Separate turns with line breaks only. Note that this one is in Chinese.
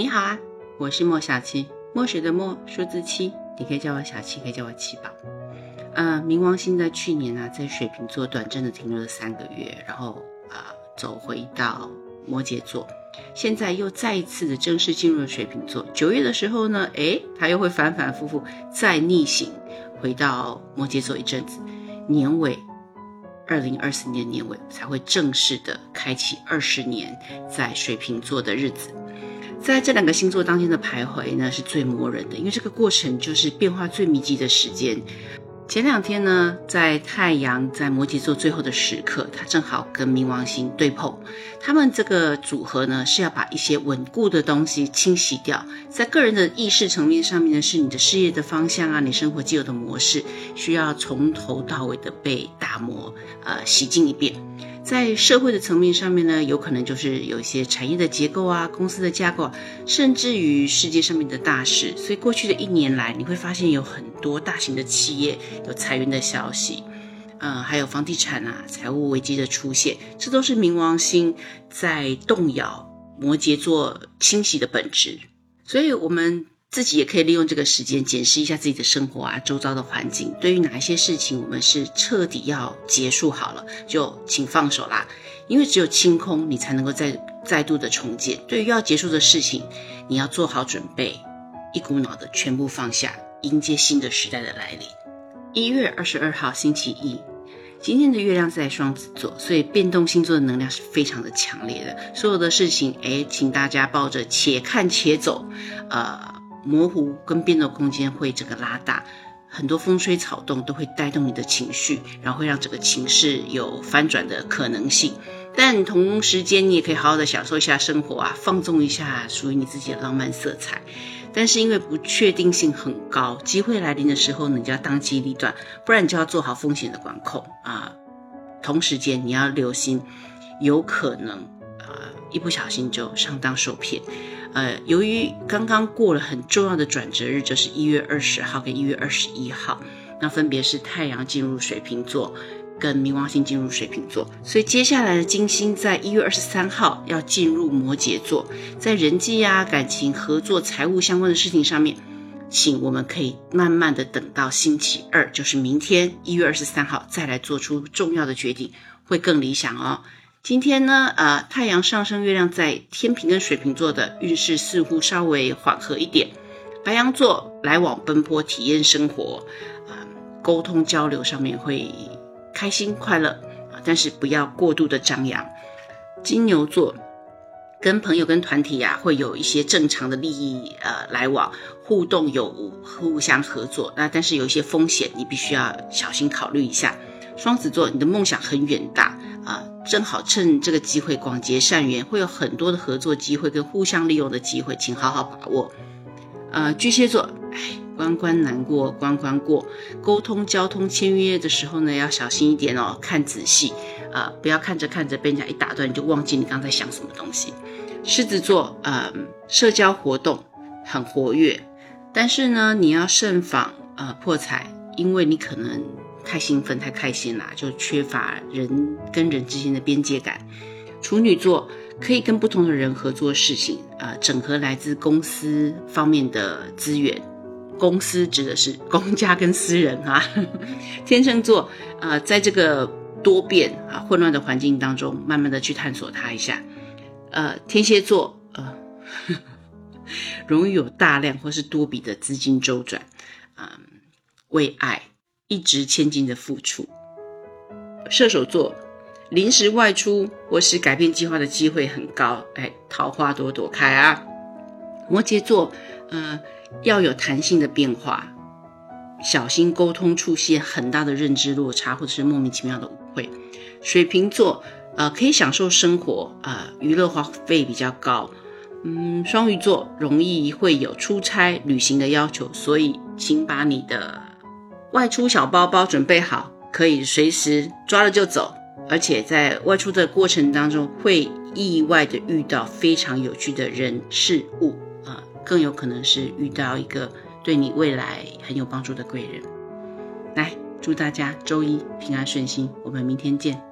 你好啊，我是莫小七，墨水的墨，数字七，你可以叫我小七，可以叫我七宝。呃，冥王星在去年呢，在水瓶座短暂的停留了三个月，然后啊，走回到摩羯座，现在又再一次的正式进入了水瓶座。九月的时候呢，诶，它又会反反复复再逆行回到摩羯座一阵子，年尾。二零二四年年尾才会正式的开启二十年在水瓶座的日子，在这两个星座当天的徘徊呢是最磨人的，因为这个过程就是变化最密集的时间。前两天呢，在太阳在摩羯座最后的时刻，它正好跟冥王星对碰。他们这个组合呢，是要把一些稳固的东西清洗掉。在个人的意识层面上面呢，是你的事业的方向啊，你生活既有的模式，需要从头到尾的被打磨，呃，洗净一遍。在社会的层面上面呢，有可能就是有一些产业的结构啊，公司的架构，甚至于世界上面的大事。所以过去的一年来，你会发现有很多大型的企业有裁员的消息，呃，还有房地产啊，财务危机的出现，这都是冥王星在动摇摩羯座清洗的本质。所以，我们。自己也可以利用这个时间检视一下自己的生活啊，周遭的环境。对于哪一些事情，我们是彻底要结束好了，就请放手啦。因为只有清空，你才能够再再度的重建。对于要结束的事情，你要做好准备，一股脑的全部放下，迎接新的时代的来临。一月二十二号星期一，今天的月亮在双子座，所以变动星座的能量是非常的强烈的。所有的事情，哎，请大家抱着且看且走，呃。模糊跟变动空间会整个拉大，很多风吹草动都会带动你的情绪，然后会让整个情势有翻转的可能性。但同时间你也可以好好的享受一下生活啊，放纵一下属于你自己的浪漫色彩。但是因为不确定性很高，机会来临的时候呢，你就要当机立断，不然你就要做好风险的管控啊。同时间你要留心，有可能一不小心就上当受骗。呃，由于刚刚过了很重要的转折日，就是一月二十号跟一月二十一号，那分别是太阳进入水瓶座，跟冥王星进入水瓶座，所以接下来的金星在一月二十三号要进入摩羯座，在人际啊、感情、合作、财务相关的事情上面，请我们可以慢慢的等到星期二，就是明天一月二十三号再来做出重要的决定，会更理想哦。今天呢，呃，太阳上升，月亮在天平跟水瓶座的运势似乎稍微缓和一点。白羊座来往奔波，体验生活，啊，沟通交流上面会开心快乐啊，但是不要过度的张扬。金牛座跟朋友跟团体呀，会有一些正常的利益呃来往互动有无，互相合作。那但是有一些风险，你必须要小心考虑一下。双子座，你的梦想很远大。正好趁这个机会广结善缘，会有很多的合作机会跟互相利用的机会，请好好把握。呃，巨蟹座，哎，关关难过关关过，沟通、交通、签约的时候呢，要小心一点哦，看仔细啊，不要看着看着被人家一打断，你就忘记你刚才想什么东西。狮子座，呃，社交活动很活跃，但是呢，你要慎防呃破财，因为你可能。太兴奋、太开心啦，就缺乏人跟人之间的边界感。处女座可以跟不同的人合作事情，呃，整合来自公司方面的资源。公司指的是公家跟私人啊。天秤座，呃，在这个多变啊、混乱的环境当中，慢慢的去探索它一下。呃，天蝎座，呃，容易有大量或是多笔的资金周转，嗯，为爱。一掷千金的付出，射手座临时外出或是改变计划的机会很高，哎，桃花朵朵开啊！摩羯座，呃，要有弹性的变化，小心沟通出现很大的认知落差或者是莫名其妙的误会。水瓶座，呃，可以享受生活啊，娱乐花费比较高。嗯，双鱼座容易会有出差旅行的要求，所以请把你的。外出小包包准备好，可以随时抓了就走。而且在外出的过程当中，会意外的遇到非常有趣的人事物啊，更有可能是遇到一个对你未来很有帮助的贵人。来，祝大家周一平安顺心，我们明天见。